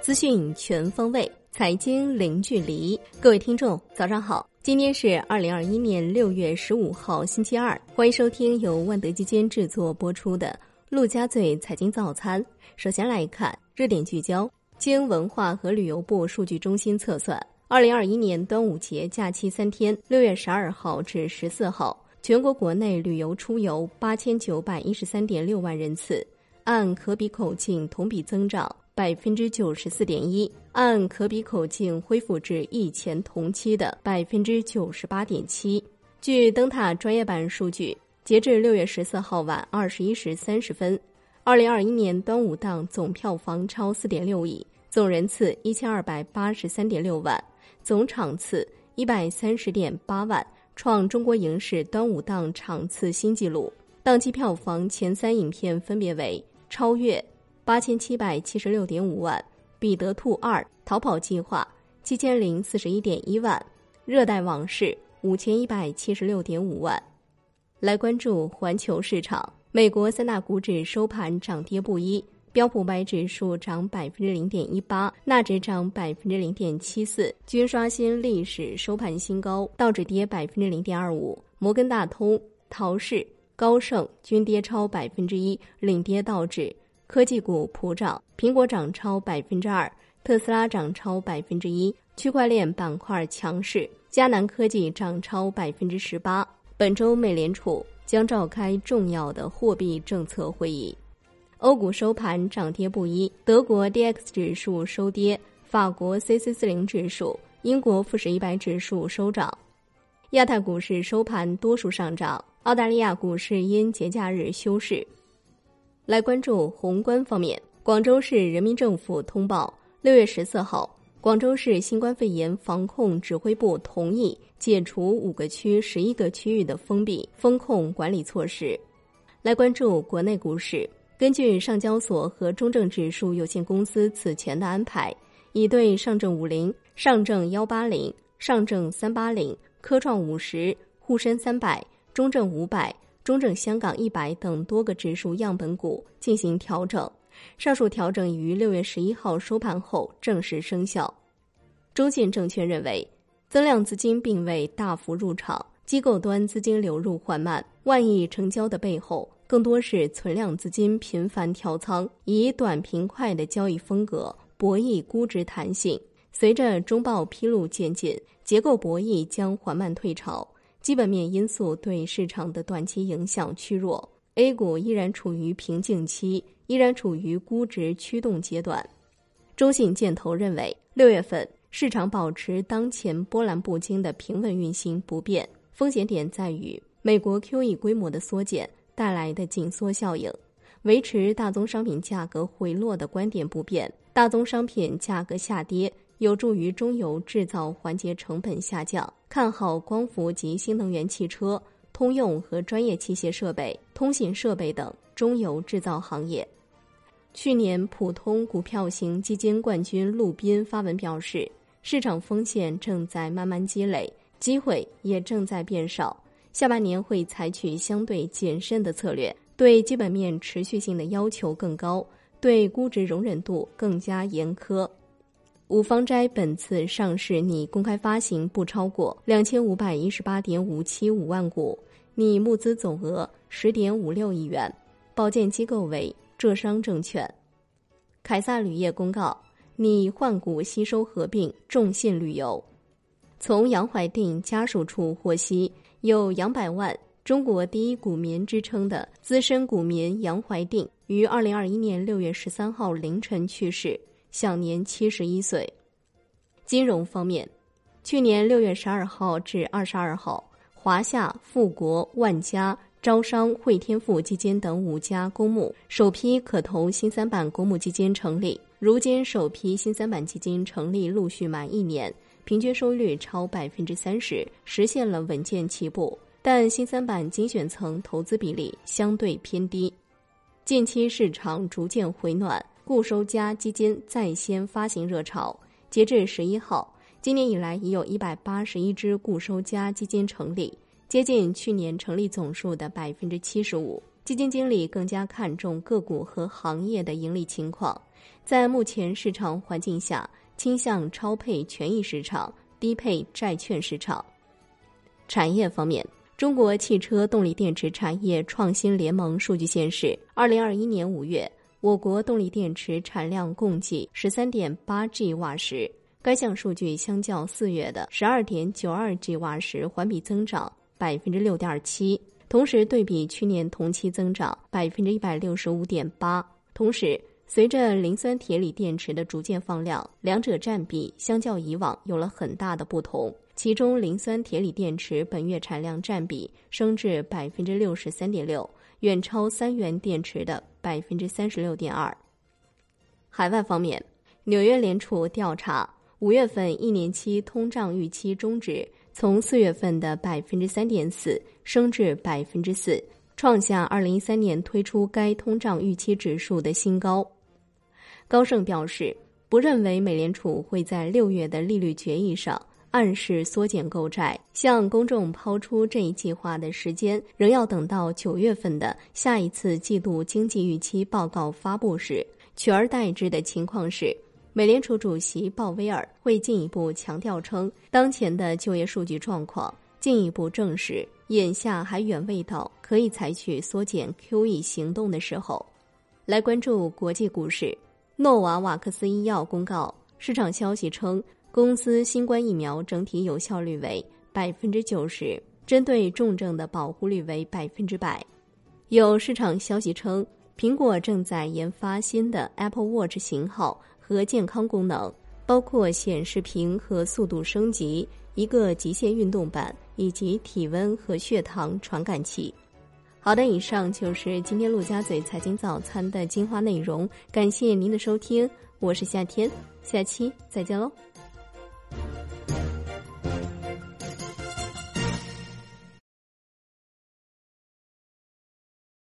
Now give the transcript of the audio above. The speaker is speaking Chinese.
资讯全方位，财经零距离。各位听众，早上好！今天是二零二一年六月十五号，星期二。欢迎收听由万德基金制作播出的《陆家嘴财经早餐》。首先来看热点聚焦。经文化和旅游部数据中心测算，二零二一年端午节假期三天（六月十二号至十四号），全国国内旅游出游八千九百一十三点六万人次，按可比口径同比增长。百分之九十四点一，按可比口径恢复至疫前同期的百分之九十八点七。据灯塔专业版数据，截至六月十四号晚二十一时三十分，二零二一年端午档总票房超四点六亿，总人次一千二百八十三点六万，总场次一百三十点八万，创中国影视端午档场次新纪录。档期票房前三影片分别为《超越》。八千七百七十六点五万，《彼得兔二：逃跑计划》七千零四十一点一万，《热带往事》五千一百七十六点五万。来关注环球市场，美国三大股指收盘涨跌不一，标普白指数涨百分之零点一八，纳指涨百分之零点七四，均刷新历史收盘新高。道指跌百分之零点二五，摩根大通、陶氏、高盛均跌超百分之一，领跌道指。科技股普涨，苹果涨超百分之二，特斯拉涨超百分之一，区块链板块强势，迦南科技涨超百分之十八。本周美联储将召开重要的货币政策会议。欧股收盘涨跌不一，德国 D X 指数收跌，法国 C C 四零指数、英国富时一百指数收涨。亚太股市收盘多数上涨，澳大利亚股市因节假日休市。来关注宏观方面，广州市人民政府通报，六月十四号，广州市新冠肺炎防控指挥部同意解除五个区、十一个区域的封闭风控管理措施。来关注国内股市，根据上交所和中证指数有限公司此前的安排，已对上证五零、上证幺八零、上证三八零、科创五十、沪深三百、中证五百。中证香港一百等多个指数样本股进行调整，上述调整于六月十一号收盘后正式生效。中信证券认为，增量资金并未大幅入场，机构端资金流入缓慢，万亿成交的背后更多是存量资金频繁调仓，以短平快的交易风格博弈估值弹性。随着中报披露渐进，结构博弈将缓慢退潮。基本面因素对市场的短期影响趋弱，A 股依然处于平静期，依然处于估值驱动阶段。中信建投认为，六月份市场保持当前波澜不惊的平稳运行不变，风险点在于美国 QE 规模的缩减带来的紧缩效应，维持大宗商品价格回落的观点不变，大宗商品价格下跌。有助于中游制造环节成本下降，看好光伏及新能源汽车、通用和专业器械设备、通信设备等中游制造行业。去年普通股票型基金冠军陆斌发文表示，市场风险正在慢慢积累，机会也正在变少，下半年会采取相对谨慎的策略，对基本面持续性的要求更高，对估值容忍度更加严苛。五方斋本次上市拟公开发行不超过两千五百一十八点五七五万股，拟募资总额十点五六亿元，保荐机构为浙商证券。凯撒铝业公告拟换股吸收合并众信旅游。从杨怀定家属处获悉，有杨百万“中国第一股民”之称的资深股民杨怀定于二零二一年六月十三号凌晨去世。享年七十一岁。金融方面，去年六月十二号至二十二号，华夏、富国、万家、招商、汇添富基金等五家公募首批可投新三板公募基金成立。如今，首批新三板基金成立陆续满一年，平均收益率超百分之三十，实现了稳健起步。但新三板精选层投资比例相对偏低。近期市场逐渐回暖。固收加基金在先发行热潮，截至十一号，今年以来已有一百八十一只固收加基金成立，接近去年成立总数的百分之七十五。基金经理更加看重个股和行业的盈利情况。在目前市场环境下，倾向超配权益市场，低配债券市场。产业方面，中国汽车动力电池产业创新联盟数据显示，二零二一年五月，我国动力电池产量共计十三点八 G 瓦时，该项数据相较四月的十二点九二 G 瓦时环比增长百分之六点七。同时，对比去年同期增长百分之一百六十五点八。同时，随着磷酸铁锂电池的逐渐放量，两者占比相较以往有了很大的不同。其中，磷酸铁锂电池本月产量占比升至百分之六十三点六，远超三元电池的百分之三十六点二。海外方面，纽约联储调查五月份一年期通胀预期终值。从四月份的百分之三点四升至百分之四，创下二零一三年推出该通胀预期指数的新高。高盛表示，不认为美联储会在六月的利率决议上暗示缩减购债，向公众抛出这一计划的时间仍要等到九月份的下一次季度经济预期报告发布时。取而代之的情况是。美联储主席鲍威尔会进一步强调称，当前的就业数据状况进一步证实，眼下还远未到可以采取缩减 QE 行动的时候。来关注国际股市，诺瓦瓦克斯医药公告，市场消息称，公司新冠疫苗整体有效率为百分之九十，针对重症的保护率为百分之百。有市场消息称，苹果正在研发新的 Apple Watch 型号。和健康功能，包括显示屏和速度升级、一个极限运动版以及体温和血糖传感器。好的，以上就是今天陆家嘴财经早餐的精华内容，感谢您的收听，我是夏天，下期再见喽。